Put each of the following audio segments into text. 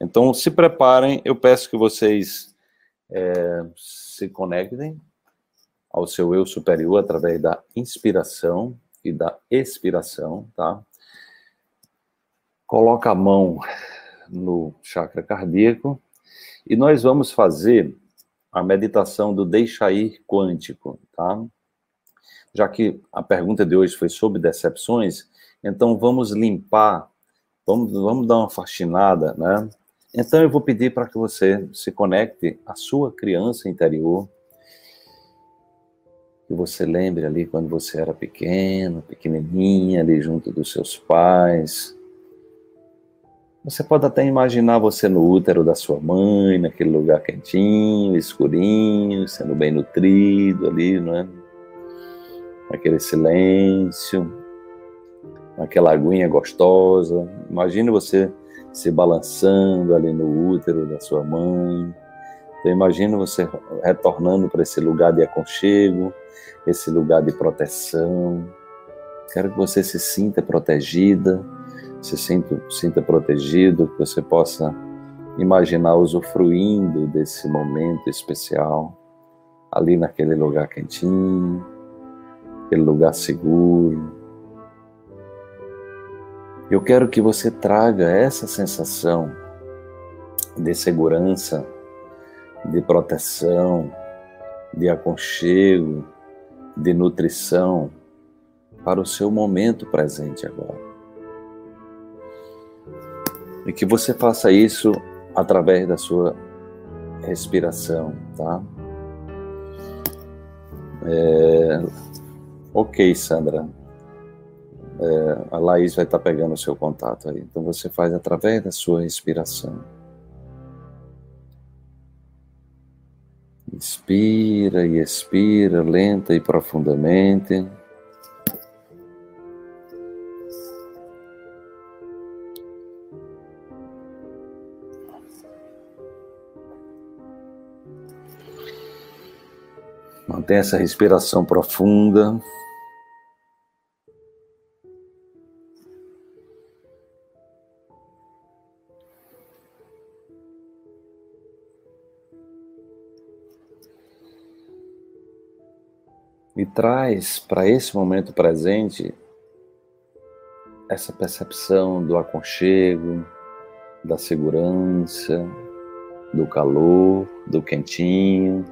Então, se preparem, eu peço que vocês é, se conectem ao seu eu superior através da inspiração e da expiração, tá? Coloca a mão no chakra cardíaco e nós vamos fazer a meditação do deixa ir quântico, tá? Já que a pergunta de hoje foi sobre decepções, então vamos limpar, vamos, vamos dar uma faxinada, né? Então eu vou pedir para que você se conecte à sua criança interior, que você lembre ali quando você era pequeno, pequenininha, ali junto dos seus pais, você pode até imaginar você no útero da sua mãe, naquele lugar quentinho, escurinho, sendo bem nutrido ali, não é? Naquele silêncio, naquela aguinha gostosa. Imagine você se balançando ali no útero da sua mãe. Então imagine você retornando para esse lugar de aconchego, esse lugar de proteção. Quero que você se sinta protegida se sinta, sinta protegido, que você possa imaginar usufruindo desse momento especial, ali naquele lugar quentinho, aquele lugar seguro. Eu quero que você traga essa sensação de segurança, de proteção, de aconchego, de nutrição para o seu momento presente agora. E que você faça isso através da sua respiração, tá? É... Ok, Sandra. É... a Laís vai estar pegando o seu contato aí. Então você faz através da sua respiração. Inspira e expira lenta e profundamente. Mantenha essa respiração profunda. E traz para esse momento presente essa percepção do aconchego, da segurança, do calor, do quentinho.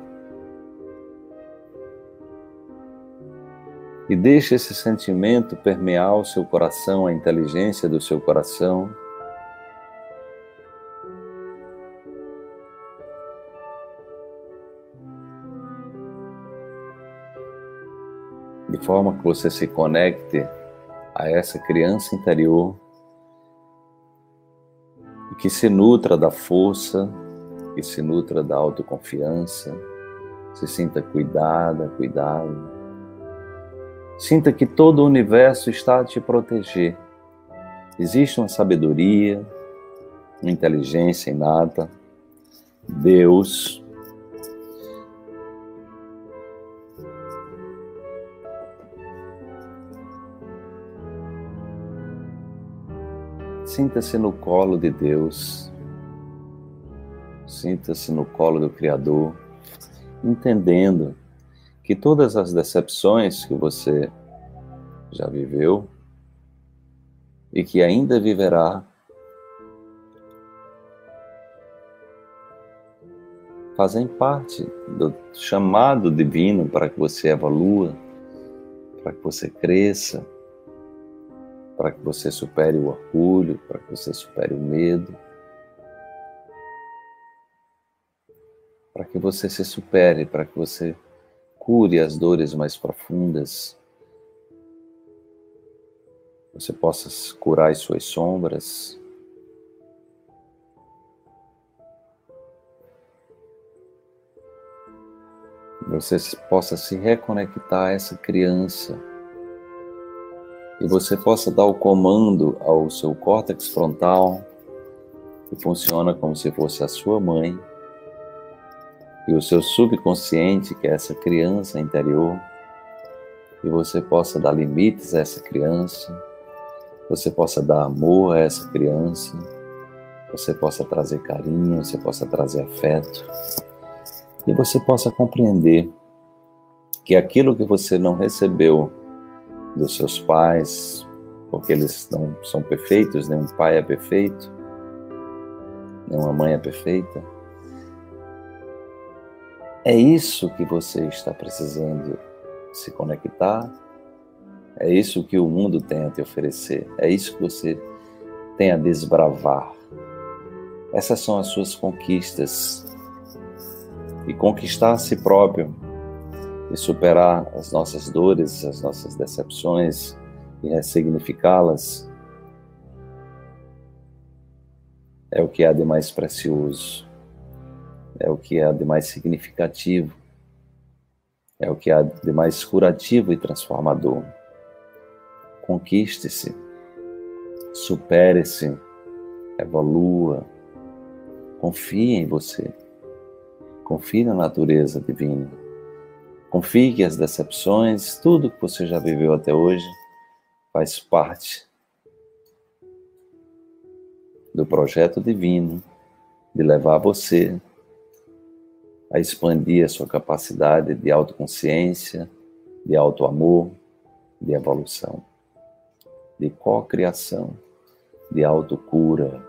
e deixe esse sentimento permear o seu coração, a inteligência do seu coração. De forma que você se conecte a essa criança interior e que se nutra da força, que se nutra da autoconfiança, se sinta cuidada, cuidado. Sinta que todo o universo está a te proteger. Existe uma sabedoria, uma inteligência inata, Deus. Sinta-se no colo de Deus. Sinta-se no colo do Criador, entendendo que todas as decepções que você já viveu e que ainda viverá fazem parte do chamado divino para que você evolua, para que você cresça, para que você supere o orgulho, para que você supere o medo, para que você se supere, para que você cure as dores mais profundas, você possa curar as suas sombras. Você possa se reconectar a essa criança e você possa dar o comando ao seu córtex frontal, que funciona como se fosse a sua mãe, e o seu subconsciente, que é essa criança interior, e você possa dar limites a essa criança, você possa dar amor a essa criança, você possa trazer carinho, você possa trazer afeto e você possa compreender que aquilo que você não recebeu dos seus pais, porque eles não são perfeitos, nenhum pai é perfeito, nenhuma mãe é perfeita. É isso que você está precisando se conectar, é isso que o mundo tem a te oferecer, é isso que você tem a desbravar. Essas são as suas conquistas. E conquistar a si próprio e superar as nossas dores, as nossas decepções e ressignificá-las é o que há de mais precioso, é o que há de mais significativo, é o que há de mais curativo e transformador. Conquiste-se, supere-se, evolua, confie em você, confie na natureza divina Confie que as decepções, tudo que você já viveu até hoje, faz parte do projeto divino de levar você a expandir a sua capacidade de autoconsciência, de autoamor, de evolução, de co-criação, de autocura,